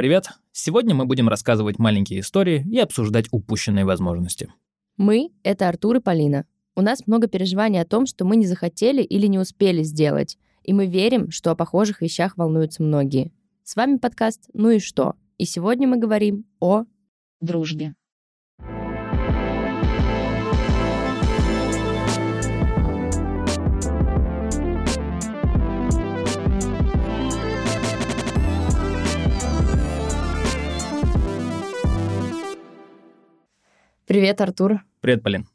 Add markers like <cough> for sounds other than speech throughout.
Привет! Сегодня мы будем рассказывать маленькие истории и обсуждать упущенные возможности. Мы — это Артур и Полина. У нас много переживаний о том, что мы не захотели или не успели сделать, и мы верим, что о похожих вещах волнуются многие. С вами подкаст «Ну и что?» И сегодня мы говорим о... дружбе. Привет, Артур. Привет, Полин.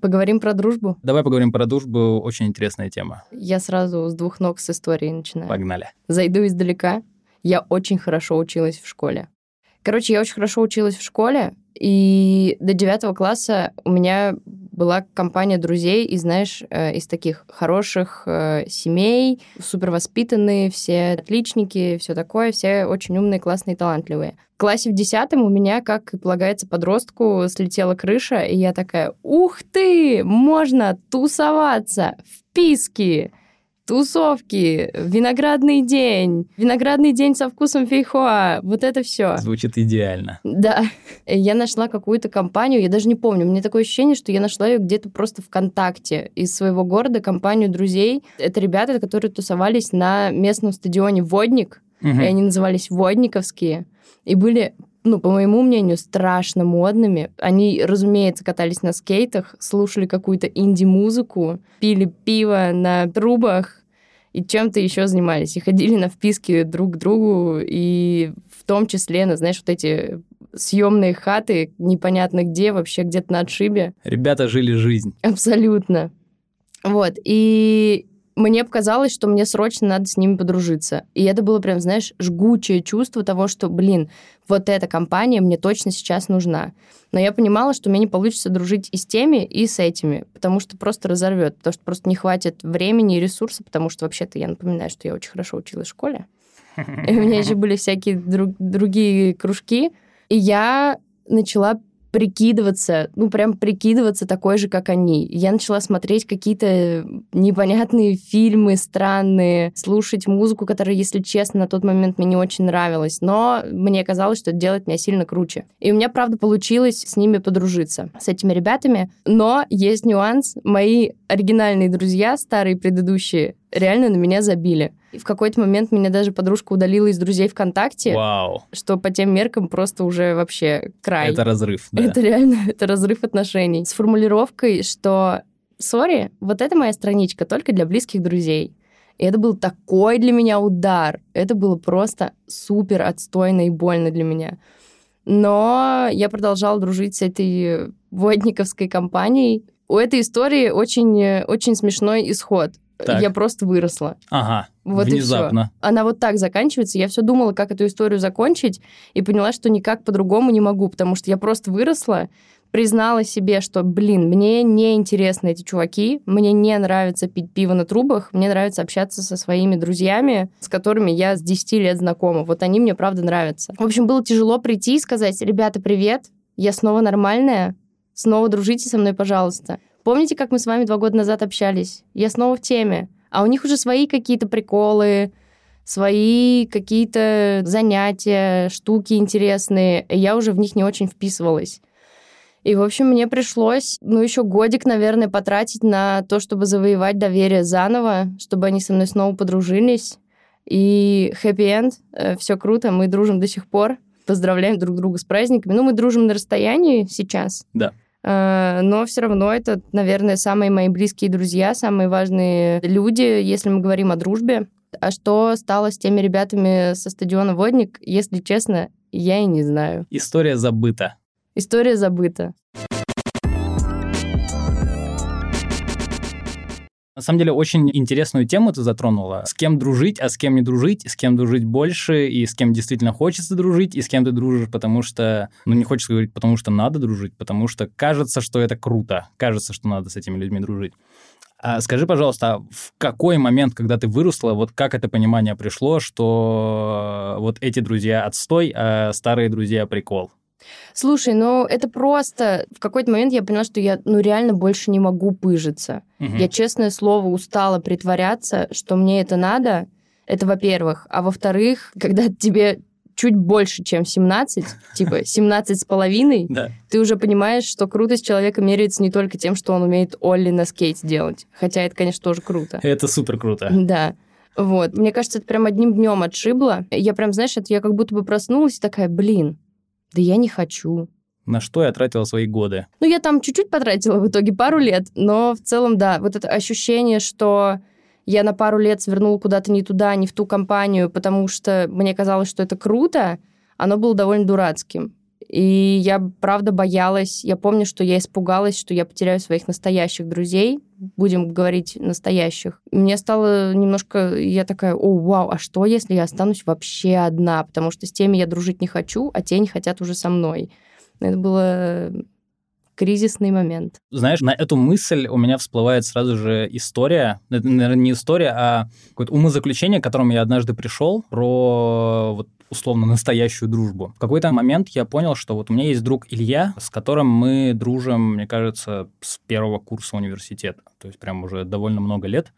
Поговорим про дружбу? Давай поговорим про дружбу. Очень интересная тема. Я сразу с двух ног с историей начинаю. Погнали. Зайду издалека. Я очень хорошо училась в школе. Короче, я очень хорошо училась в школе, и до девятого класса у меня была компания друзей, и знаешь, э, из таких хороших э, семей, супер воспитанные, все отличники, все такое, все очень умные, классные, талантливые. В классе в десятом у меня, как и полагается подростку, слетела крыша, и я такая, ух ты, можно тусоваться! В писки тусовки, виноградный день, виноградный день со вкусом фейхоа, вот это все. Звучит идеально. Да. Я нашла какую-то компанию, я даже не помню, у меня такое ощущение, что я нашла ее где-то просто ВКонтакте из своего города, компанию друзей. Это ребята, которые тусовались на местном стадионе «Водник», угу. и они назывались «Водниковские», и были ну, по моему мнению, страшно модными. Они, разумеется, катались на скейтах, слушали какую-то инди-музыку, пили пиво на трубах, и чем-то еще занимались. И ходили на вписки друг к другу, и в том числе, на, знаешь, вот эти съемные хаты, непонятно где, вообще где-то на отшибе. Ребята жили жизнь. Абсолютно. Вот, и мне показалось, что мне срочно надо с ними подружиться. И это было прям, знаешь, жгучее чувство того, что, блин, вот эта компания мне точно сейчас нужна. Но я понимала, что мне не получится дружить и с теми, и с этими, потому что просто разорвет, потому что просто не хватит времени и ресурсов, потому что вообще-то я напоминаю, что я очень хорошо училась в школе. <laughs> И у меня еще были всякие друг, другие кружки. И я начала прикидываться, ну, прям прикидываться такой же, как они. Я начала смотреть какие-то непонятные фильмы странные, слушать музыку, которая, если честно, на тот момент мне не очень нравилась, но мне казалось, что это делает меня сильно круче. И у меня, правда, получилось с ними подружиться, с этими ребятами, но есть нюанс. Мои оригинальные друзья, старые предыдущие, реально на меня забили. И в какой-то момент меня даже подружка удалила из друзей ВКонтакте. Вау. Что по тем меркам просто уже вообще край. Это разрыв, да. Это реально, <laughs> это разрыв отношений. С формулировкой, что сори, вот это моя страничка только для близких друзей. И это был такой для меня удар. Это было просто супер отстойно и больно для меня. Но я продолжала дружить с этой водниковской компанией. У этой истории очень, очень смешной исход. Так. Я просто выросла. Ага. Вот внезапно. И все. Она вот так заканчивается. Я все думала, как эту историю закончить, и поняла, что никак по-другому не могу, потому что я просто выросла, признала себе, что, блин, мне не интересны эти чуваки, мне не нравится пить пиво на трубах, мне нравится общаться со своими друзьями, с которыми я с 10 лет знакома. Вот они мне, правда, нравятся. В общем, было тяжело прийти и сказать, ребята, привет, я снова нормальная, снова дружите со мной, пожалуйста. Помните, как мы с вами два года назад общались? Я снова в теме. А у них уже свои какие-то приколы, свои какие-то занятия, штуки интересные. И я уже в них не очень вписывалась. И, в общем, мне пришлось, ну, еще годик, наверное, потратить на то, чтобы завоевать доверие заново, чтобы они со мной снова подружились. И хэппи-энд, все круто, мы дружим до сих пор, поздравляем друг друга с праздниками. Ну, мы дружим на расстоянии сейчас. Да. Э, но все равно это, наверное, самые мои близкие друзья, самые важные люди, если мы говорим о дружбе. А что стало с теми ребятами со стадиона «Водник», если честно, я и не знаю. История забыта. История забыта. На самом деле, очень интересную тему ты затронула. С кем дружить, а с кем не дружить, с кем дружить больше, и с кем действительно хочется дружить, и с кем ты дружишь, потому что, ну, не хочется говорить, потому что надо дружить, потому что кажется, что это круто, кажется, что надо с этими людьми дружить. А скажи, пожалуйста, а в какой момент, когда ты выросла, вот как это понимание пришло, что вот эти друзья отстой, а старые друзья прикол? Слушай, ну это просто... В какой-то момент я поняла, что я ну реально больше не могу пыжиться. Угу. Я, честное слово, устала притворяться, что мне это надо. Это во-первых. А во-вторых, когда тебе чуть больше, чем 17, <laughs> типа 17 с половиной, Да. ты уже понимаешь, что крутость человека меряется не только тем, что он умеет Олли на скейте делать. Хотя это, конечно, тоже круто. Это супер круто. Да. Вот. Мне кажется, это прям одним днем отшибло. Я прям, знаешь, это я как будто бы проснулась и такая, блин, да я не хочу. На что я тратила свои годы? Ну, я там чуть-чуть потратила в итоге пару лет, но в целом, да, вот это ощущение, что я на пару лет свернула куда-то не туда, не в ту компанию, потому что мне казалось, что это круто, оно было довольно дурацким. И я, правда, боялась. Я помню, что я испугалась, что я потеряю своих настоящих друзей. Будем говорить настоящих. Мне стало немножко... Я такая, о, вау, а что, если я останусь вообще одна? Потому что с теми я дружить не хочу, а те не хотят уже со мной. Это было кризисный момент. Знаешь, на эту мысль у меня всплывает сразу же история. Это, наверное, не история, а какое-то умозаключение, к которому я однажды пришел про вот условно настоящую дружбу. В какой-то момент я понял, что вот у меня есть друг Илья, с которым мы дружим, мне кажется, с первого курса университета. То есть прям уже довольно много лет.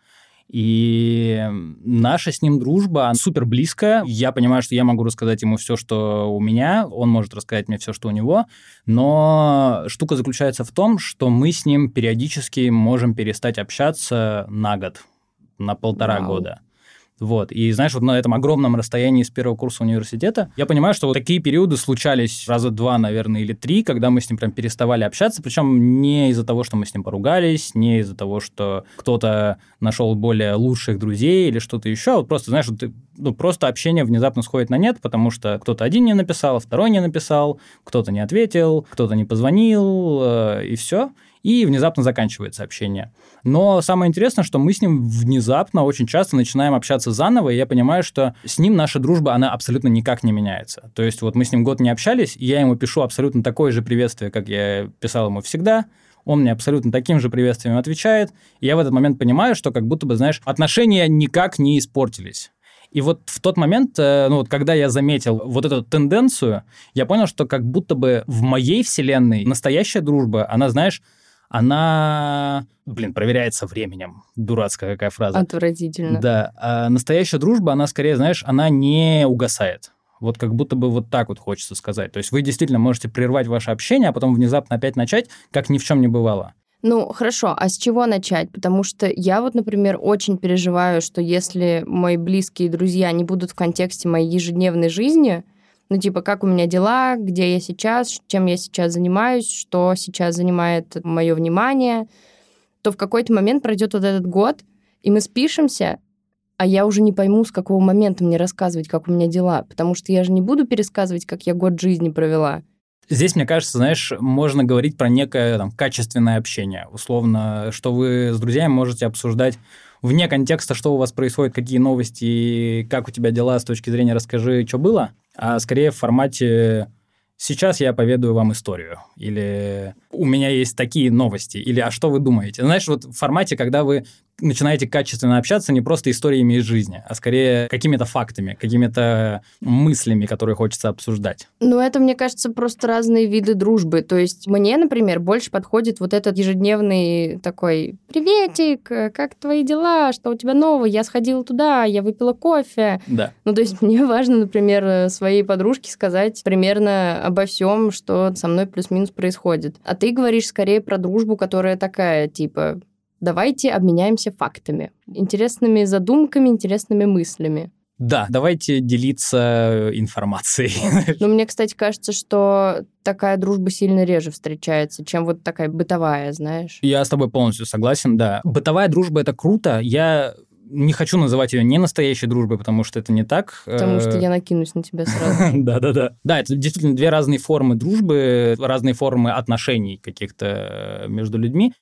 И наша с ним дружба супер близкая. Я понимаю, что я могу рассказать ему все, что у меня, он может рассказать мне все, что у него. Но штука заключается в том, что мы с ним периодически можем перестать общаться на год, на полтора Вау. года. Вот. И знаешь, вот на этом огромном расстоянии с первого курса университета, я понимаю, что вот такие периоды случались раза два, наверное, или три, когда мы с ним прям переставали общаться, причем не из-за того, что мы с ним поругались, не из-за того, что кто-то нашел более лучших друзей или что-то еще, а вот просто, знаешь, вот ты- ну, просто общение внезапно сходит на нет, потому что кто-то один не написал, второй не написал, кто-то не ответил, кто-то не позвонил, э, и все. И внезапно заканчивается общение. Но самое интересное, что мы с ним внезапно очень часто начинаем общаться заново, и я понимаю, что с ним наша дружба, она абсолютно никак не меняется. То есть вот мы с ним год не общались, и я ему пишу абсолютно такое же приветствие, как я писал ему всегда, он мне абсолютно таким же приветствием отвечает, и я в этот момент понимаю, что как будто бы, знаешь, отношения никак не испортились. И вот в тот момент, э, ну вот когда я заметил вот эту тенденцию, я понял, что как будто бы в моей вселенной настоящая дружба, она, знаешь, она, блин, проверяется временем. Дурацкая какая фраза. Отвратительно. Да, а настоящая дружба, она скорее, знаешь, она не угасает. Вот как будто бы вот так вот хочется сказать. То есть вы действительно можете прервать ваше общение, а потом внезапно опять начать, как ни в чем не бывало. Ну, хорошо, а с чего начать? Потому что я вот, например, очень переживаю, что если мои близкие друзья не будут в контексте моей ежедневной жизни, ну, типа, как у меня дела, где я сейчас, чем я сейчас занимаюсь, что сейчас занимает мое внимание, то в какой-то момент пройдет вот этот год, и мы спишемся, а я уже не пойму, с какого момента мне рассказывать, как у меня дела, потому что я же не буду пересказывать, как я год жизни провела. Здесь, мне кажется, знаешь, можно говорить про некое там, качественное общение. Условно, что вы с друзьями можете обсуждать вне контекста, что у вас происходит, какие новости, как у тебя дела с точки зрения «расскажи, что было», а скорее в формате «сейчас я поведаю вам историю» или «у меня есть такие новости» или «а что вы думаете?». Знаешь, вот в формате, когда вы начинаете качественно общаться не просто историями из жизни, а скорее какими-то фактами, какими-то мыслями, которые хочется обсуждать. Ну, это, мне кажется, просто разные виды дружбы. То есть мне, например, больше подходит вот этот ежедневный такой «Приветик, как твои дела? Что у тебя нового? Я сходила туда, я выпила кофе». Да. Ну, то есть мне <laughs> важно, например, своей подружке сказать примерно обо всем, что со мной плюс-минус происходит. А ты говоришь скорее про дружбу, которая такая, типа, давайте обменяемся фактами, интересными задумками, интересными мыслями. Да, давайте делиться информацией. <laughs> Но мне, кстати, кажется, что такая дружба сильно реже встречается, чем вот такая бытовая, знаешь. Я с тобой полностью согласен, да. Бытовая дружба это круто. Я не хочу называть ее не настоящей дружбой, потому что это не так. Потому что я накинусь на тебя сразу. Да, да, да. Да, это действительно две разные формы дружбы, разные формы отношений каких-то между людьми.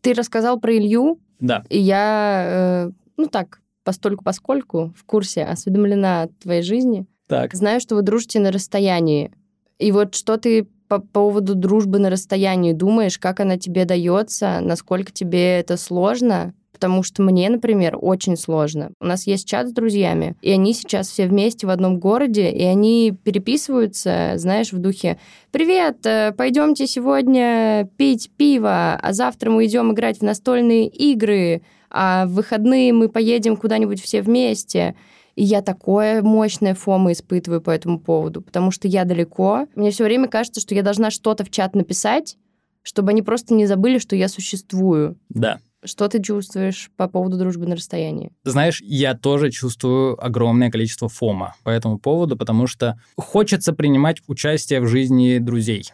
Ты рассказал про Илью, Да. и я, э, ну так, постольку поскольку в курсе осведомлена о твоей жизни. Так. Знаю, что вы дружите на расстоянии. И вот что ты по поводу дружбы на расстоянии думаешь, как она тебе дается, насколько тебе это сложно? Потому что мне, например, очень сложно. У нас есть чат с друзьями, и они сейчас все вместе в одном городе, и они переписываются, знаешь, в духе «Привет, э, пойдемте сегодня пить пиво, а завтра мы идем играть в настольные игры, а в выходные мы поедем куда-нибудь все вместе. И я такое мощное фома испытываю по этому поводу, потому что я далеко. Мне все время кажется, что я должна что-то в чат написать, чтобы они просто не забыли, что я существую. Да. Что ты чувствуешь по поводу дружбы на расстоянии? Знаешь, я тоже чувствую огромное количество фома по этому поводу, потому что хочется принимать участие в жизни друзей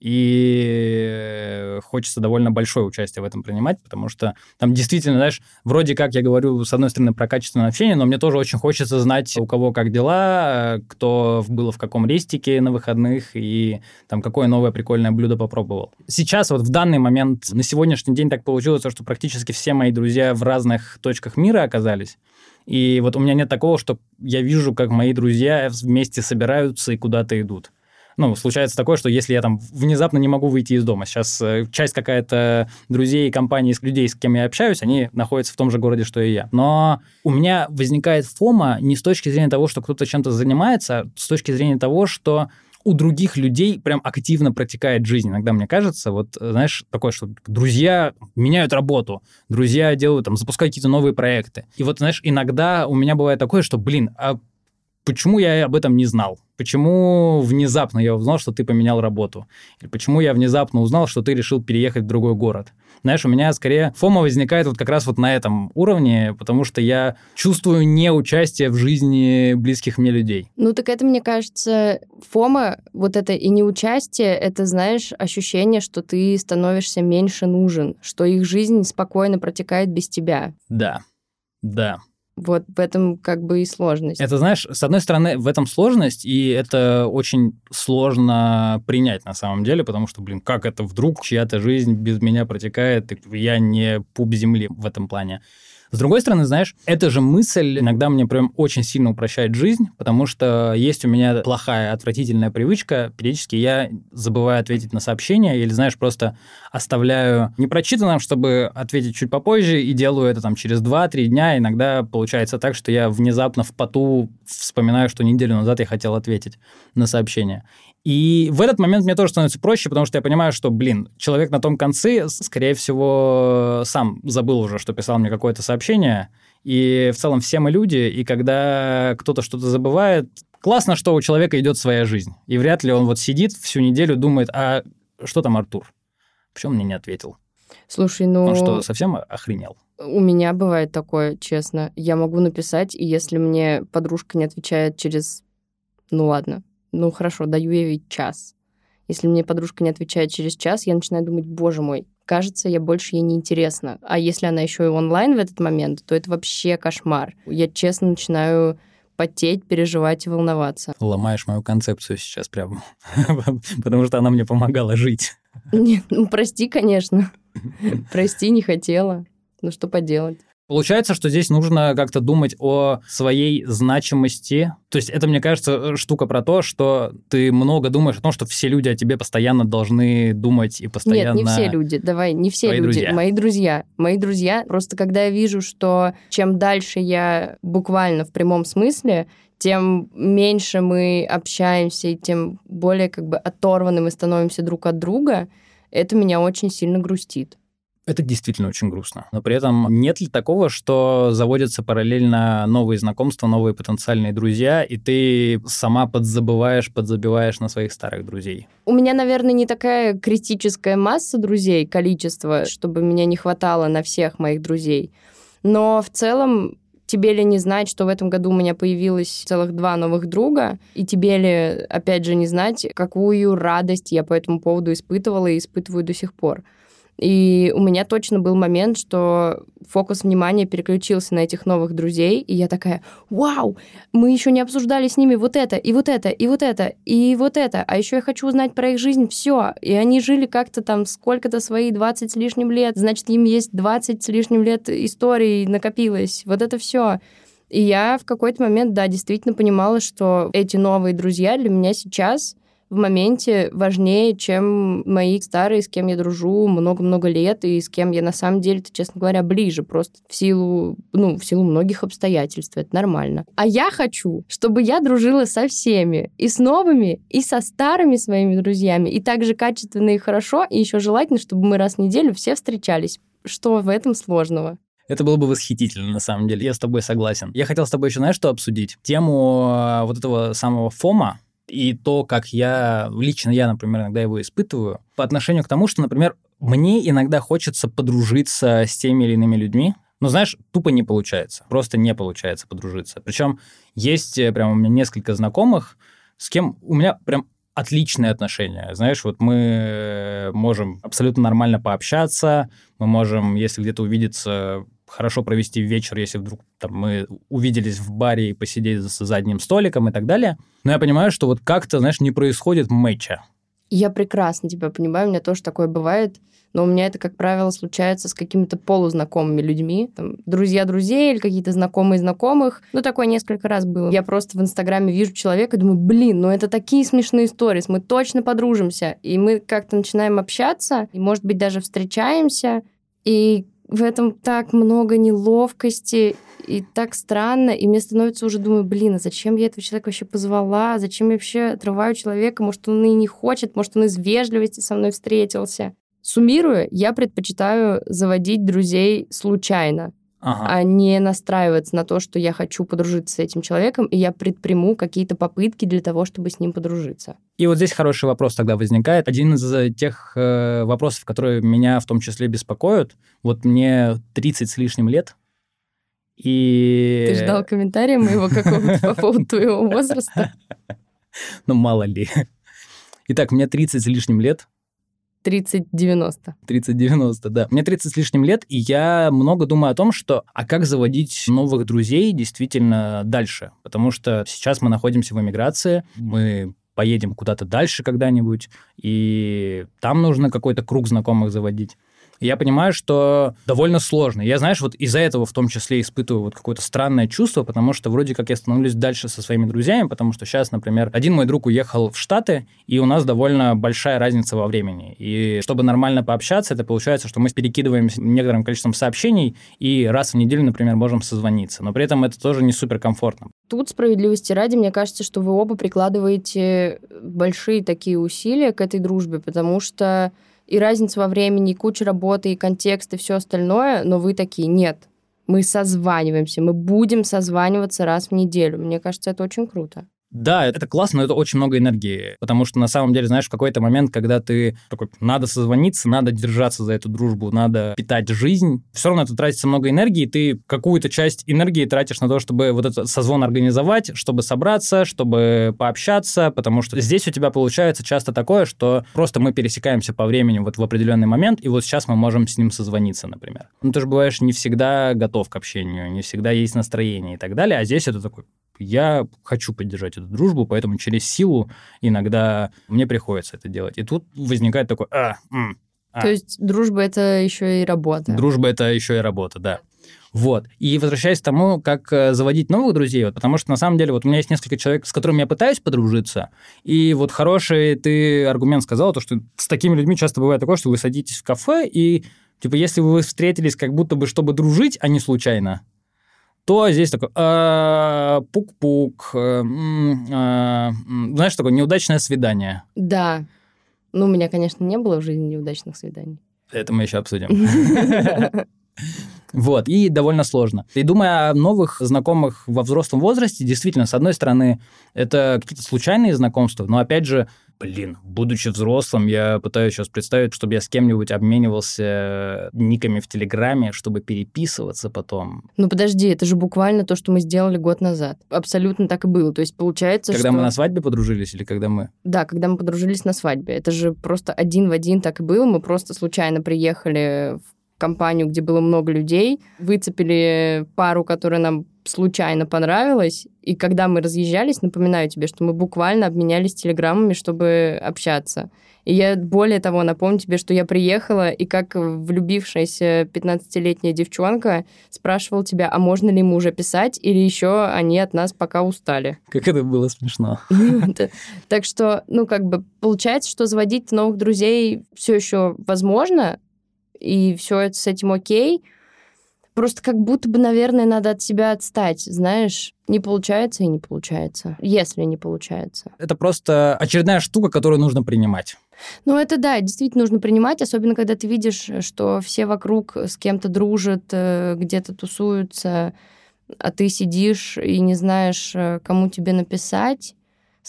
и хочется довольно большое участие в этом принимать, потому что там действительно, знаешь, вроде как я говорю, с одной стороны, про качественное общение, но мне тоже очень хочется знать, у кого как дела, кто было в каком рестике на выходных и там какое новое прикольное блюдо попробовал. Сейчас вот в данный момент, на сегодняшний день так получилось, что практически все мои друзья в разных точках мира оказались. И вот у меня нет такого, что я вижу, как мои друзья вместе собираются и куда-то идут ну, случается такое, что если я там внезапно не могу выйти из дома, сейчас э, часть какая-то друзей, компаний, людей, с кем я общаюсь, они находятся в том же городе, что и я. Но у меня возникает фома не с точки зрения того, что кто-то чем-то занимается, а с точки зрения того, что у других людей прям активно протекает жизнь. Иногда мне кажется, вот, знаешь, такое, что друзья меняют работу, друзья делают, там, запускают какие-то новые проекты. И вот, знаешь, иногда у меня бывает такое, что, блин, а почему я об этом не знал? Почему внезапно я узнал, что ты поменял работу? Или почему я внезапно узнал, что ты решил переехать в другой город? Знаешь, у меня скорее фома возникает вот как раз вот на этом уровне, потому что я чувствую неучастие в жизни близких мне людей. Ну так это, мне кажется, фома, вот это и неучастие, это, знаешь, ощущение, что ты становишься меньше нужен, что их жизнь спокойно протекает без тебя. Да, да. Вот в этом как бы и сложность. Это, знаешь, с одной стороны, в этом сложность, и это очень сложно принять на самом деле, потому что, блин, как это вдруг чья-то жизнь без меня протекает, я не пуп земли в этом плане. С другой стороны, знаешь, эта же мысль иногда мне прям очень сильно упрощает жизнь, потому что есть у меня плохая, отвратительная привычка. Периодически я забываю ответить на сообщения или, знаешь, просто оставляю непрочитанным, чтобы ответить чуть попозже, и делаю это там через 2-3 дня. Иногда получается так, что я внезапно в поту вспоминаю, что неделю назад я хотел ответить на сообщение. И в этот момент мне тоже становится проще, потому что я понимаю, что, блин, человек на том конце, скорее всего, сам забыл уже, что писал мне какое-то сообщение. И в целом все мы люди, и когда кто-то что-то забывает, классно, что у человека идет своя жизнь. И вряд ли он вот сидит всю неделю, думает, а что там Артур? Почему он мне не ответил? Слушай, ну... Он что, совсем охренел? У меня бывает такое, честно. Я могу написать, и если мне подружка не отвечает через... Ну ладно, ну хорошо, даю ей час. Если мне подружка не отвечает через час, я начинаю думать, боже мой, кажется, я больше ей не интересна. А если она еще и онлайн в этот момент, то это вообще кошмар. Я честно начинаю потеть, переживать и волноваться. Ломаешь мою концепцию сейчас прям, <laughs> потому что она мне помогала жить. Нет, ну прости, конечно. <laughs> Прости, не хотела. Ну что поделать. Получается, что здесь нужно как-то думать о своей значимости. То есть это, мне кажется, штука про то, что ты много думаешь о том, что все люди о тебе постоянно должны думать и постоянно... Нет, не все люди. Давай, не все Твои люди. Друзья. Мои друзья. Мои друзья. Просто когда я вижу, что чем дальше я буквально в прямом смысле, тем меньше мы общаемся, и тем более как бы оторваны мы становимся друг от друга, это меня очень сильно грустит. Это действительно очень грустно. Но при этом нет ли такого, что заводятся параллельно новые знакомства, новые потенциальные друзья, и ты сама подзабываешь, подзабиваешь на своих старых друзей? У меня, наверное, не такая критическая масса друзей, количество, чтобы меня не хватало на всех моих друзей. Но в целом тебе ли не знать, что в этом году у меня появилось целых два новых друга, и тебе ли, опять же, не знать, какую радость я по этому поводу испытывала и испытываю до сих пор. И у меня точно был момент, что фокус внимания переключился на этих новых друзей, и я такая, вау, мы еще не обсуждали с ними вот это, и вот это, и вот это, и вот это, а еще я хочу узнать про их жизнь все. И они жили как-то там сколько-то свои 20 с лишним лет, значит, им есть 20 с лишним лет историй накопилось, вот это все. И я в какой-то момент, да, действительно понимала, что эти новые друзья для меня сейчас в моменте важнее, чем мои старые, с кем я дружу много-много лет, и с кем я на самом деле, честно говоря, ближе, просто в силу, ну, в силу многих обстоятельств. Это нормально. А я хочу, чтобы я дружила со всеми, и с новыми, и со старыми своими друзьями, и также качественно и хорошо, и еще желательно, чтобы мы раз в неделю все встречались. Что в этом сложного? Это было бы восхитительно, на самом деле. Я с тобой согласен. Я хотел с тобой еще, знаешь, что обсудить? Тему а, вот этого самого ФОМа и то, как я, лично я, например, иногда его испытываю, по отношению к тому, что, например, мне иногда хочется подружиться с теми или иными людьми, но, знаешь, тупо не получается. Просто не получается подружиться. Причем есть э, прям у меня несколько знакомых, с кем у меня прям отличные отношения. Знаешь, вот мы э, можем абсолютно нормально пообщаться, мы можем, если где-то увидеться, хорошо провести вечер, если вдруг там, мы увиделись в баре и посидеть за задним столиком и так далее. Но я понимаю, что вот как-то, знаешь, не происходит матча. Я прекрасно тебя понимаю, у меня тоже такое бывает но у меня это, как правило, случается с какими-то полузнакомыми людьми, там, друзья друзей или какие-то знакомые знакомых. Ну, такое несколько раз было. Я просто в Инстаграме вижу человека и думаю, блин, ну это такие смешные истории, мы точно подружимся. И мы как-то начинаем общаться, и, может быть, даже встречаемся, и в этом так много неловкости и так странно, и мне становится уже, думаю, блин, а зачем я этого человека вообще позвала, зачем я вообще отрываю человека, может, он и не хочет, может, он из вежливости со мной встретился. Суммируя, я предпочитаю заводить друзей случайно, ага. а не настраиваться на то, что я хочу подружиться с этим человеком, и я предприму какие-то попытки для того, чтобы с ним подружиться. И вот здесь хороший вопрос тогда возникает. Один из э, тех э, вопросов, которые меня в том числе беспокоят, вот мне 30 с лишним лет, и... Ты ждал комментария моего какого-то по поводу твоего возраста? <laughs> Ну, мало ли. Итак, мне 30 с лишним лет, 30-90. 30-90, да. Мне 30 с лишним лет, и я много думаю о том, что а как заводить новых друзей действительно дальше. Потому что сейчас мы находимся в эмиграции, мы поедем куда-то дальше когда-нибудь, и там нужно какой-то круг знакомых заводить я понимаю, что довольно сложно. Я, знаешь, вот из-за этого в том числе испытываю вот какое-то странное чувство, потому что вроде как я становлюсь дальше со своими друзьями, потому что сейчас, например, один мой друг уехал в Штаты, и у нас довольно большая разница во времени. И чтобы нормально пообщаться, это получается, что мы перекидываемся некоторым количеством сообщений, и раз в неделю, например, можем созвониться. Но при этом это тоже не суперкомфортно. Тут справедливости ради, мне кажется, что вы оба прикладываете большие такие усилия к этой дружбе, потому что и разница во времени, и куча работы, и контекст, и все остальное, но вы такие, нет, мы созваниваемся, мы будем созваниваться раз в неделю. Мне кажется, это очень круто. Да, это классно, но это очень много энергии, потому что на самом деле, знаешь, в какой-то момент, когда ты такой, надо созвониться, надо держаться за эту дружбу, надо питать жизнь, все равно это тратится много энергии, ты какую-то часть энергии тратишь на то, чтобы вот этот созвон организовать, чтобы собраться, чтобы пообщаться, потому что здесь у тебя получается часто такое, что просто мы пересекаемся по времени вот в определенный момент, и вот сейчас мы можем с ним созвониться, например. Ну, ты же бываешь не всегда готов к общению, не всегда есть настроение и так далее, а здесь это такой, я хочу поддержать эту дружбу, поэтому через силу иногда мне приходится это делать. И тут возникает такой, а, м, а. То есть дружба это еще и работа. Дружба это еще и работа, да. Вот. И возвращаясь к тому, как э, заводить новых друзей, вот, потому что на самом деле вот у меня есть несколько человек, с которыми я пытаюсь подружиться, и вот хороший ты аргумент сказал, то, что с такими людьми часто бывает такое, что вы садитесь в кафе, и типа если вы встретились как будто бы чтобы дружить, а не случайно, то здесь такой «А, пук-пук, э, а, знаешь, такое неудачное свидание. Да. Ну, у меня, конечно, не было в жизни неудачных свиданий. Это мы еще обсудим. <laughs> Вот, и довольно сложно. И думая о новых знакомых во взрослом возрасте, действительно, с одной стороны, это какие-то случайные знакомства, но опять же, блин, будучи взрослым, я пытаюсь сейчас представить, чтобы я с кем-нибудь обменивался никами в Телеграме, чтобы переписываться потом. Ну подожди, это же буквально то, что мы сделали год назад. Абсолютно так и было. То есть получается, Когда что... мы на свадьбе подружились или когда мы? Да, когда мы подружились на свадьбе. Это же просто один в один так и было. Мы просто случайно приехали в компанию, где было много людей, выцепили пару, которая нам случайно понравилась, и когда мы разъезжались, напоминаю тебе, что мы буквально обменялись телеграммами, чтобы общаться. И я более того напомню тебе, что я приехала, и как влюбившаяся 15-летняя девчонка спрашивал тебя, а можно ли ему уже писать, или еще они от нас пока устали. Как это было смешно. <laughs> Так что, ну, как бы, получается, что заводить новых друзей все еще возможно, и все это с этим окей. Просто как будто бы, наверное, надо от себя отстать, знаешь. Не получается и не получается, если не получается. Это просто очередная штука, которую нужно принимать. Ну, это да, действительно нужно принимать, особенно когда ты видишь, что все вокруг с кем-то дружат, э, где-то тусуются, а ты сидишь и не знаешь, э, кому тебе написать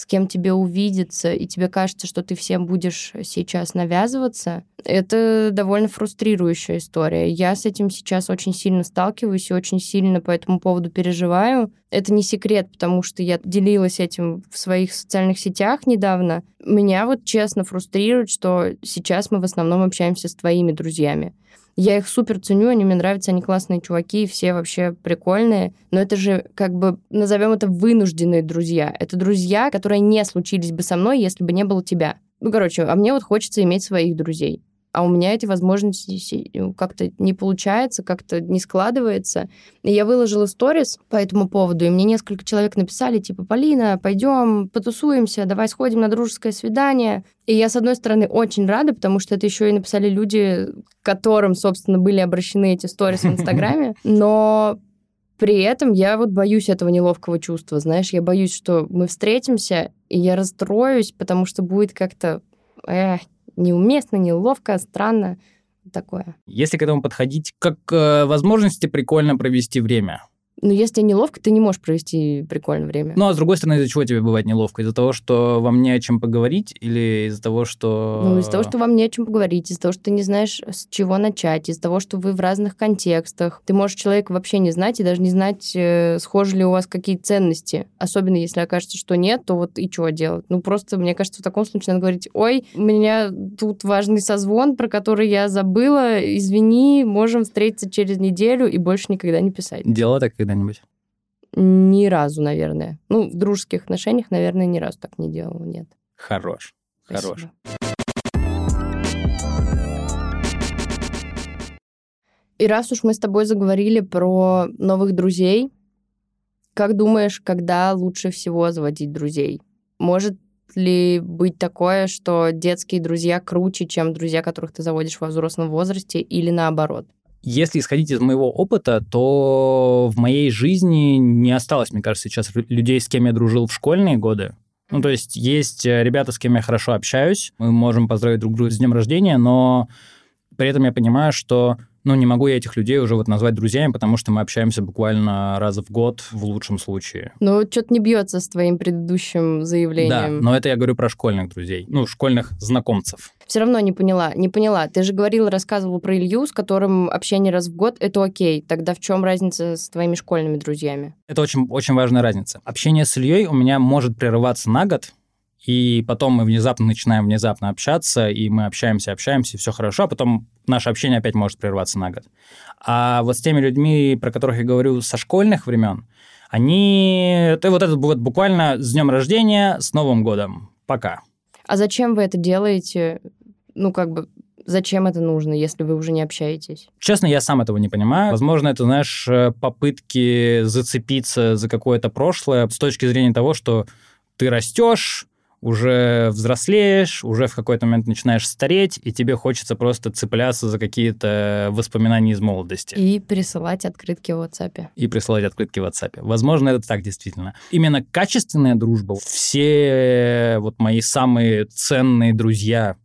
с кем тебе увидеться, и тебе кажется, что ты всем будешь сейчас навязываться, это довольно фрустрирующая история. Я с этим сейчас очень сильно сталкиваюсь и очень сильно по этому поводу переживаю. Это не секрет, потому что я делилась этим в своих социальных сетях недавно. Меня вот честно фрустрирует, что сейчас мы в основном общаемся с твоими друзьями. Я их супер ценю, они мне нравятся, они классные чуваки, все вообще прикольные. Но это же, как бы, назовем это вынужденные друзья. Это друзья, которые не случились бы со мной, если бы не было тебя. Ну, короче, а мне вот хочется иметь своих друзей а у меня эти возможности ну, как-то не получается, как-то не складывается. И я выложила сторис по этому поводу, и мне несколько человек написали, типа, Полина, пойдем потусуемся, давай сходим на дружеское свидание. И я, с одной стороны, очень рада, потому что это еще и написали люди, которым, собственно, были обращены эти сторис в Инстаграме, <laughs> но при этом я вот боюсь этого неловкого чувства, знаешь, я боюсь, что мы встретимся, и я расстроюсь, потому что будет как-то, эх, неуместно, неловко, странно такое. Если к этому подходить как э, возможности прикольно провести время, ну, если тебе неловко, ты не можешь провести прикольное время. Ну, а с другой стороны, из-за чего тебе бывает неловко? Из-за того, что вам не о чем поговорить или из-за того, что... Ну, из-за того, что вам не о чем поговорить, из-за того, что ты не знаешь, с чего начать, из-за того, что вы в разных контекстах. Ты можешь человека вообще не знать и даже не знать, э, схожи ли у вас какие ценности. Особенно, если окажется, что нет, то вот и что делать? Ну, просто, мне кажется, в таком случае надо говорить, ой, у меня тут важный созвон, про который я забыла, извини, можем встретиться через неделю и больше никогда не писать. Дело так, когда когда-нибудь? Ни разу, наверное. Ну, в дружеских отношениях, наверное, ни разу так не делал, нет. Хорош, Спасибо. хорош. И раз уж мы с тобой заговорили про новых друзей, как думаешь, когда лучше всего заводить друзей? Может ли быть такое, что детские друзья круче, чем друзья, которых ты заводишь во взрослом возрасте, или наоборот? Если исходить из моего опыта, то в моей жизни не осталось, мне кажется, сейчас людей, с кем я дружил в школьные годы. Ну, то есть есть э, ребята, с кем я хорошо общаюсь, мы можем поздравить друг друга с днем рождения, но при этом я понимаю, что ну, не могу я этих людей уже вот назвать друзьями, потому что мы общаемся буквально раз в год в лучшем случае. Ну, что-то не бьется с твоим предыдущим заявлением. Да, но это я говорю про школьных друзей, ну, школьных знакомцев. Все равно не поняла, не поняла. Ты же говорил, рассказывал про Илью, с которым общение раз в год, это окей. Тогда в чем разница с твоими школьными друзьями? Это очень, очень важная разница. Общение с Ильей у меня может прерываться на год, и потом мы внезапно начинаем внезапно общаться, и мы общаемся, общаемся, и все хорошо, а потом наше общение опять может прерваться на год. А вот с теми людьми, про которых я говорю со школьных времен, они... Это вот это вот буквально с днем рождения, с Новым годом. Пока. А зачем вы это делаете? Ну, как бы, Зачем это нужно, если вы уже не общаетесь? Честно, я сам этого не понимаю. Возможно, это, знаешь, попытки зацепиться за какое-то прошлое с точки зрения того, что ты растешь, уже взрослеешь, уже в какой-то момент начинаешь стареть, и тебе хочется просто цепляться за какие-то воспоминания из молодости. И присылать открытки в WhatsApp. И присылать открытки в WhatsApp. Возможно, это так действительно. Именно качественная дружба, все вот мои самые ценные друзья,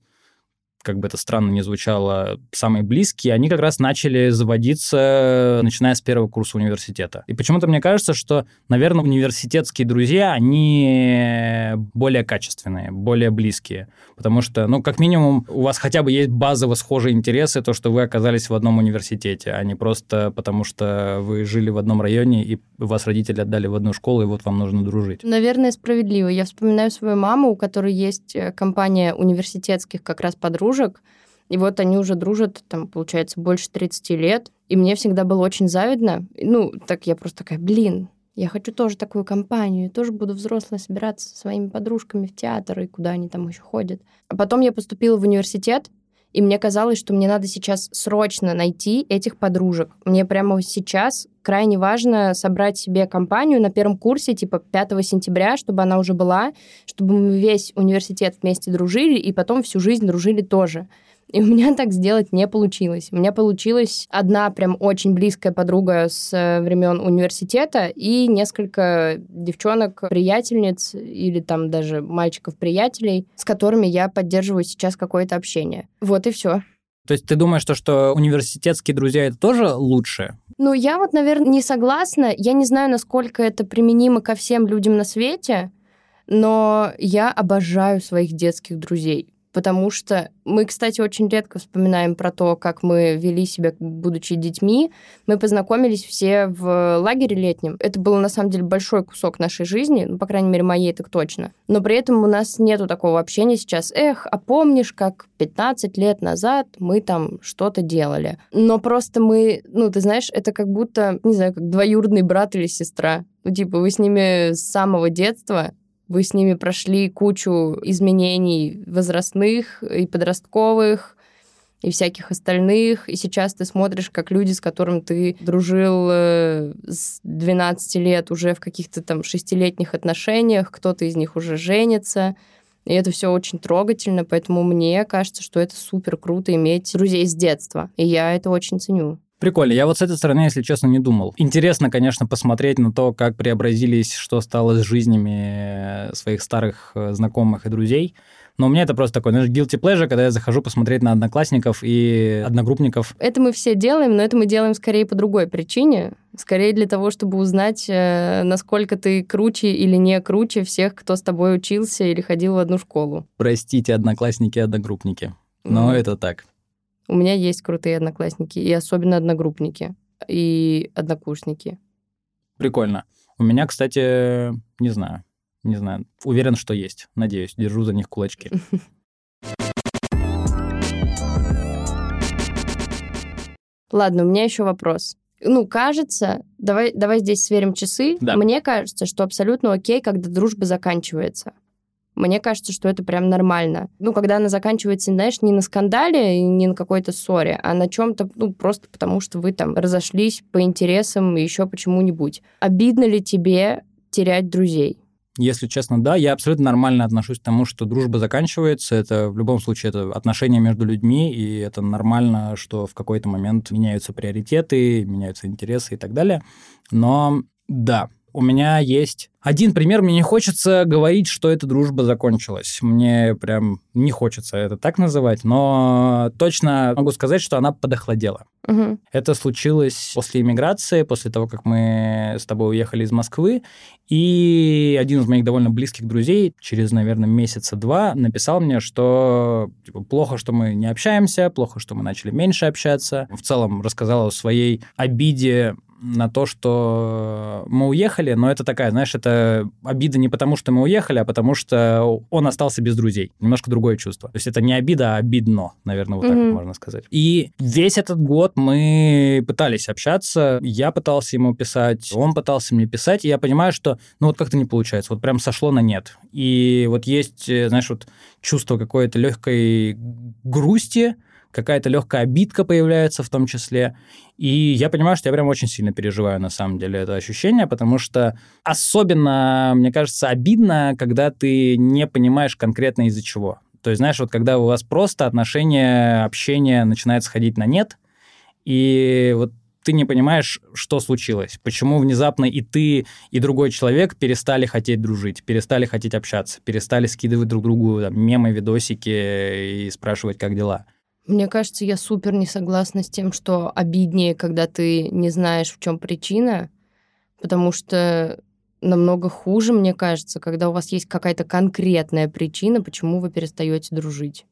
как бы это странно не звучало, самые близкие, они как раз начали заводиться, начиная с первого курса университета. И почему-то мне кажется, что, наверное, университетские друзья, они более качественные, более близкие. Потому что, ну, как минимум, у вас хотя бы есть базово схожие интересы, то, что вы оказались в одном университете, а не просто потому, что вы жили в одном районе, и вас родители отдали в одну школу, и вот вам нужно дружить. Наверное, справедливо. Я вспоминаю свою маму, у которой есть э, компания университетских как раз подружек, подружек, и вот они уже дружат, там, получается, больше 30 лет. И мне всегда было очень завидно. Ну, так я просто такая, блин, я хочу тоже такую компанию, тоже буду взрослой собираться со своими подружками в театр и куда они там еще ходят. А потом я поступила в университет, и мне казалось, что мне надо сейчас срочно найти этих подружек. Мне прямо сейчас крайне важно собрать себе компанию на первом курсе, типа 5 сентября, чтобы она уже была, чтобы мы весь университет вместе дружили, и потом всю жизнь дружили тоже. И у меня так сделать не получилось. У меня получилась одна прям очень близкая подруга с э, времен университета и несколько девчонок-приятельниц или там даже мальчиков-приятелей, с которыми я поддерживаю сейчас какое-то общение. Вот и все. То есть ты думаешь, что, что университетские друзья это тоже лучше? Ну, я вот, наверное, не согласна. Я не знаю, насколько это применимо ко всем людям на свете, но я обожаю своих детских друзей потому что мы, кстати, очень редко вспоминаем про то, как мы вели себя, будучи детьми. Мы познакомились все в лагере летнем. Это был, на самом деле, большой кусок нашей жизни, ну, по крайней мере, моей так точно. Но при этом у нас нету такого общения сейчас. Эх, а помнишь, как 15 лет назад мы там что-то делали? Но просто мы, ну, ты знаешь, это как будто, не знаю, как двоюродный брат или сестра. Ну, типа, вы с ними с самого детства, вы с ними прошли кучу изменений возрастных и подростковых, и всяких остальных. И сейчас ты смотришь, как люди, с которыми ты дружил э, с 12 лет, уже в каких-то там шестилетних отношениях, кто-то из них уже женится. И это все очень трогательно, поэтому мне кажется, что это супер круто иметь друзей с детства. И я это очень ценю. Прикольно. Я вот с этой стороны, если честно, не думал. Интересно, конечно, посмотреть на то, как преобразились, что стало с жизнями своих старых э, знакомых и друзей. Но у меня это просто такой, знаешь, guilty pleasure, когда я захожу посмотреть на одноклассников и одногруппников. Это мы все делаем, но это мы делаем скорее по другой причине. Скорее для того, чтобы узнать, э, насколько ты круче или не круче всех, кто с тобой учился или ходил в одну школу. Простите, одноклассники и одногруппники. Но mm. это так. У меня есть крутые одноклассники, и особенно одногруппники, и однокурсники. Прикольно. У меня, кстати, не знаю, не знаю. Уверен, что есть. Надеюсь, держу за них кулачки. <laughs> Ладно, у меня еще вопрос. Ну, кажется, давай, давай здесь сверим часы. Да. Мне кажется, что абсолютно окей, когда дружба заканчивается. Мне кажется, что это прям нормально. Ну, когда она заканчивается, знаешь, не на скандале, не на какой-то ссоре, а на чем-то, ну, просто потому что вы там разошлись по интересам и еще почему-нибудь. Обидно ли тебе терять друзей? Если честно, да, я абсолютно нормально отношусь к тому, что дружба заканчивается. Это в любом случае это отношения между людьми, и это нормально, что в какой-то момент меняются приоритеты, меняются интересы и так далее. Но да, у меня есть один пример. Мне не хочется говорить, что эта дружба закончилась. Мне прям не хочется это так называть, но точно могу сказать, что она подохладела. Угу. Это случилось после иммиграции, после того, как мы с тобой уехали из Москвы. И один из моих довольно близких друзей через, наверное, месяца два написал мне, что типа, плохо, что мы не общаемся, плохо, что мы начали меньше общаться. В целом рассказал о своей обиде на то, что мы уехали, но это такая, знаешь, это обида не потому, что мы уехали, а потому что он остался без друзей. Немножко другое чувство. То есть это не обида, а обидно, наверное, вот mm-hmm. так можно сказать. И весь этот год мы пытались общаться, я пытался ему писать, он пытался мне писать, и я понимаю, что ну вот как-то не получается, вот прям сошло на нет. И вот есть, э, знаешь, вот чувство какой-то легкой грусти, какая-то легкая обидка появляется в том числе. И я понимаю, что я прям очень сильно переживаю на самом деле это ощущение, потому что особенно, мне кажется, обидно, когда ты не понимаешь конкретно из-за чего. То есть, знаешь, вот когда у вас просто отношения, общение начинает сходить на нет, и вот ты не понимаешь, что случилось, почему внезапно и ты, и другой человек перестали хотеть дружить, перестали хотеть общаться, перестали скидывать друг другу там, мемы, видосики и спрашивать, как дела. Мне кажется, я супер не согласна с тем, что обиднее, когда ты не знаешь, в чем причина, потому что намного хуже, мне кажется, когда у вас есть какая-то конкретная причина, почему вы перестаете дружить.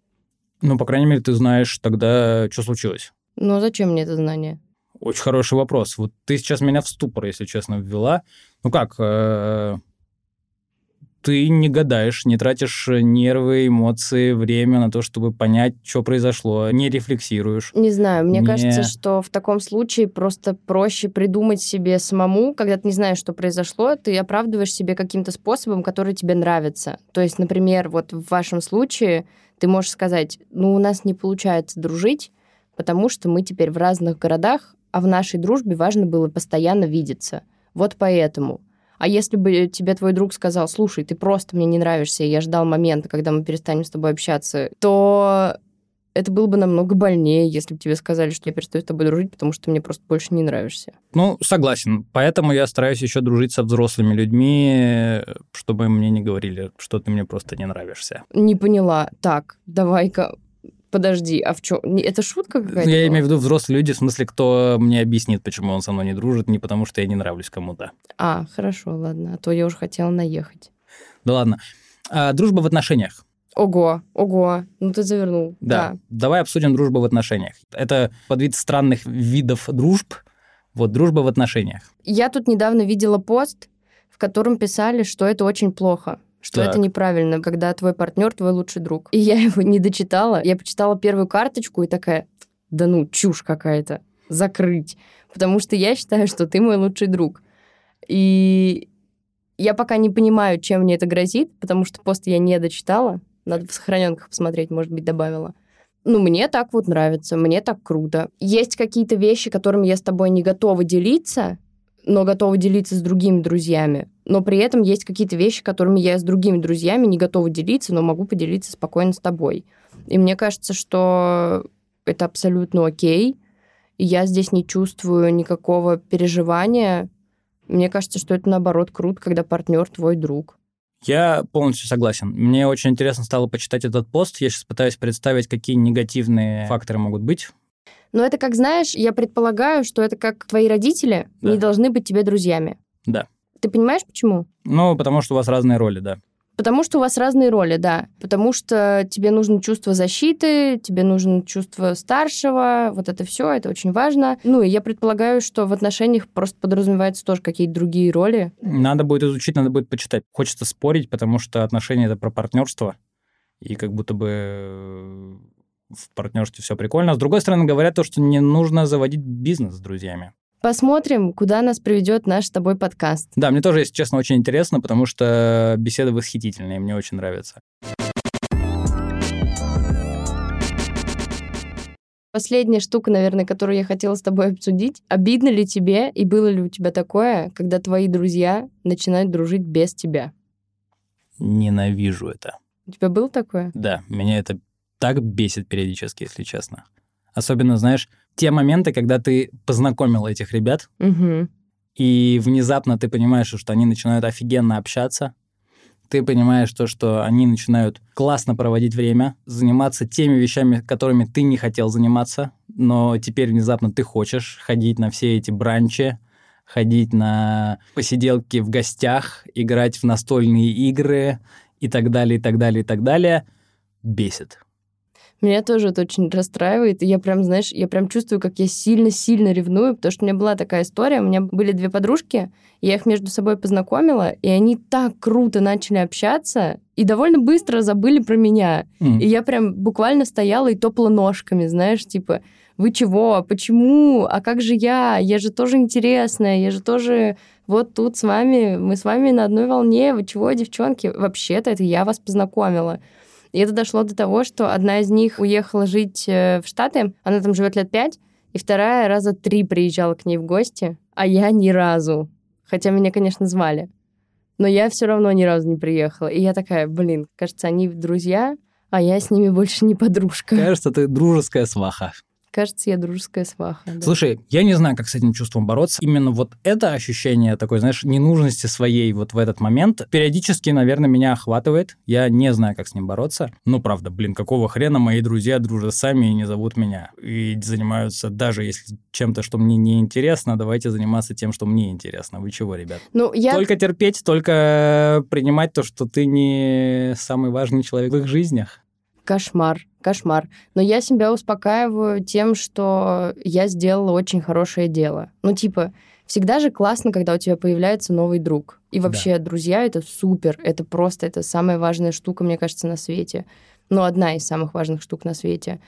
Ну, по крайней мере, ты знаешь тогда, что случилось. Ну, зачем мне это знание? Очень хороший вопрос. Вот ты сейчас меня в ступор, если честно, ввела. Ну как, э, ты не гадаешь, не тратишь нервы, эмоции, время на то, чтобы понять, что произошло, не рефлексируешь. Не знаю, мне не... кажется, что в таком случае просто проще придумать себе самому, когда ты не знаешь, что произошло, ты оправдываешь себе каким-то способом, который тебе нравится. То есть, например, вот в вашем случае ты можешь сказать, ну, у нас не получается дружить, потому что мы теперь в разных городах, а в нашей дружбе важно было постоянно видеться. Вот поэтому. А если бы тебе твой друг сказал, слушай, ты просто мне не нравишься, и я ждал момента, когда мы перестанем с тобой общаться, то это было бы намного больнее, если бы тебе сказали, что я перестаю с тобой дружить, потому что ты мне просто больше не нравишься. Ну, согласен. Поэтому я стараюсь еще дружить со взрослыми людьми, чтобы мне не говорили, что ты мне просто не нравишься. Не поняла. Так, давай-ка Подожди, а в чем? Это шутка какая-то? Я была? имею в виду взрослые люди, в смысле, кто мне объяснит, почему он со мной не дружит, не потому что я не нравлюсь кому-то. А, хорошо, ладно. А то я уже хотела наехать. Да ладно. А, дружба в отношениях. Ого, ого, ну ты завернул. Да. да. Давай обсудим дружбу в отношениях. Это подвид странных видов дружб. Вот дружба в отношениях. Я тут недавно видела пост, в котором писали, что это очень плохо что так. это неправильно, когда твой партнер твой лучший друг. И я его не дочитала. Я почитала первую карточку и такая, да ну, чушь какая-то, закрыть. Потому что я считаю, что ты мой лучший друг. И я пока не понимаю, чем мне это грозит, потому что пост я не дочитала. Надо в сохраненках посмотреть, может быть, добавила. Ну, мне так вот нравится, мне так круто. Есть какие-то вещи, которыми я с тобой не готова делиться, но готова делиться с другими друзьями. Но при этом есть какие-то вещи, которыми я с другими друзьями не готова делиться, но могу поделиться спокойно с тобой. И мне кажется, что это абсолютно окей. И я здесь не чувствую никакого переживания. Мне кажется, что это наоборот круто, когда партнер твой друг. Я полностью согласен. Мне очень интересно стало почитать этот пост. Я сейчас пытаюсь представить, какие негативные факторы могут быть но это как, знаешь, я предполагаю, что это как твои родители да. не должны быть тебе друзьями. Да. Ты понимаешь, почему? Ну, потому что у вас разные роли, да. Потому что у вас разные роли, да. Потому что тебе нужно чувство защиты, тебе нужно чувство старшего, вот это все, это очень важно. Ну, и я предполагаю, что в отношениях просто подразумеваются тоже какие-то другие роли. Надо будет изучить, надо будет почитать. Хочется спорить, потому что отношения это про партнерство. И как будто бы в партнерстве все прикольно. С другой стороны, говорят то, что не нужно заводить бизнес с друзьями. Посмотрим, куда нас приведет наш с тобой подкаст. Да, мне тоже, если честно, очень интересно, потому что беседы восхитительные, мне очень нравятся. Последняя штука, наверное, которую я хотела с тобой обсудить. Обидно ли тебе и было ли у тебя такое, когда твои друзья начинают дружить без тебя? Ненавижу это. У тебя было такое? Да, меня это так бесит периодически, если честно. Особенно, знаешь, те моменты, когда ты познакомил этих ребят, угу. и внезапно ты понимаешь, что они начинают офигенно общаться, ты понимаешь то, что они начинают классно проводить время, заниматься теми вещами, которыми ты не хотел заниматься, но теперь внезапно ты хочешь ходить на все эти бранчи, ходить на посиделки в гостях, играть в настольные игры и так далее, и так далее, и так далее, бесит. Меня тоже это очень расстраивает. И я прям, знаешь, я прям чувствую, как я сильно-сильно ревную, потому что у меня была такая история. У меня были две подружки, я их между собой познакомила, и они так круто начали общаться, и довольно быстро забыли про меня. Mm. И я прям буквально стояла и топала ножками, знаешь, типа, вы чего, почему, а как же я, я же тоже интересная, я же тоже вот тут с вами, мы с вами на одной волне, вы чего, девчонки, вообще-то это я вас познакомила. И это дошло до того, что одна из них уехала жить э, в Штаты, она там живет лет пять, и вторая раза три приезжала к ней в гости, а я ни разу. Хотя меня, конечно, звали. Но я все равно ни разу не приехала. И я такая, блин, кажется, они друзья, а я с ними больше не подружка. Кажется, ты дружеская сваха. Кажется, я дружеская сваха. Да. Слушай, я не знаю, как с этим чувством бороться. Именно вот это ощущение такой, знаешь, ненужности своей вот в этот момент периодически, наверное, меня охватывает. Я не знаю, как с ним бороться. Ну, правда, блин, какого хрена мои друзья дружат сами и не зовут меня. И занимаются даже если чем-то, что мне не интересно, давайте заниматься тем, что мне интересно. Вы чего, ребят? Ну, я... Только терпеть, только принимать то, что ты не самый важный человек в их жизнях. Кошмар кошмар. Но я себя успокаиваю тем, что я сделала очень хорошее дело. Ну, типа, всегда же классно, когда у тебя появляется новый друг. И вообще, да. друзья — это супер. Это просто, это самая важная штука, мне кажется, на свете. Ну, одна из самых важных штук на свете.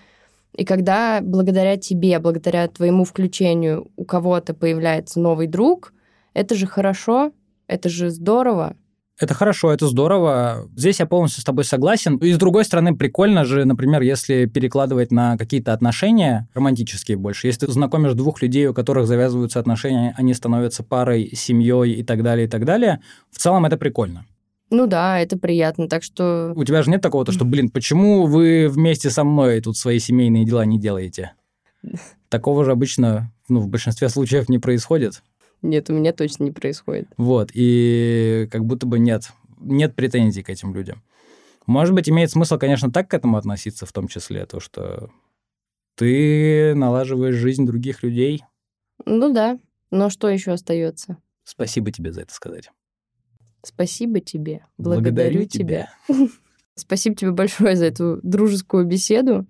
И когда благодаря тебе, благодаря твоему включению у кого-то появляется новый друг, это же хорошо, это же здорово. Это хорошо, это здорово. Здесь я полностью с тобой согласен. И с другой стороны, прикольно же, например, если перекладывать на какие-то отношения, романтические больше. Если ты знакомишь двух людей, у которых завязываются отношения, они становятся парой, семьей и так далее, и так далее, в целом это прикольно. Ну да, это приятно, так что... У тебя же нет такого-то, что, блин, почему вы вместе со мной тут свои семейные дела не делаете? <laughs> Такого же обычно, ну, в большинстве случаев не происходит. Нет, у меня точно не происходит. Вот, и как будто бы нет, нет претензий к этим людям. Может быть, имеет смысл, конечно, так к этому относиться, в том числе, то, что ты налаживаешь жизнь других людей. Ну да, но что еще остается? Спасибо тебе за это сказать. Спасибо тебе. Благодарю, тебя. <laughs> Спасибо тебе большое за эту дружескую беседу.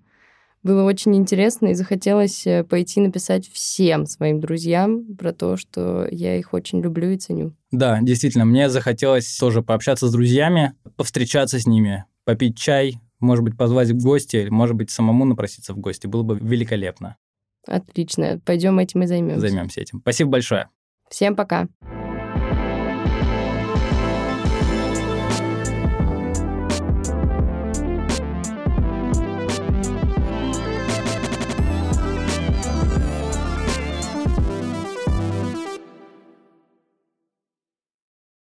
Было очень интересно, и захотелось э, пойти написать всем своим друзьям про то, что я их очень люблю и ценю. Да, действительно, мне захотелось тоже пообщаться с друзьями, повстречаться с ними, попить чай, может быть, позвать в гости, может быть, самому напроситься в гости. Было бы великолепно. Отлично. Пойдем этим и займемся. Займемся этим. Спасибо большое. Всем пока.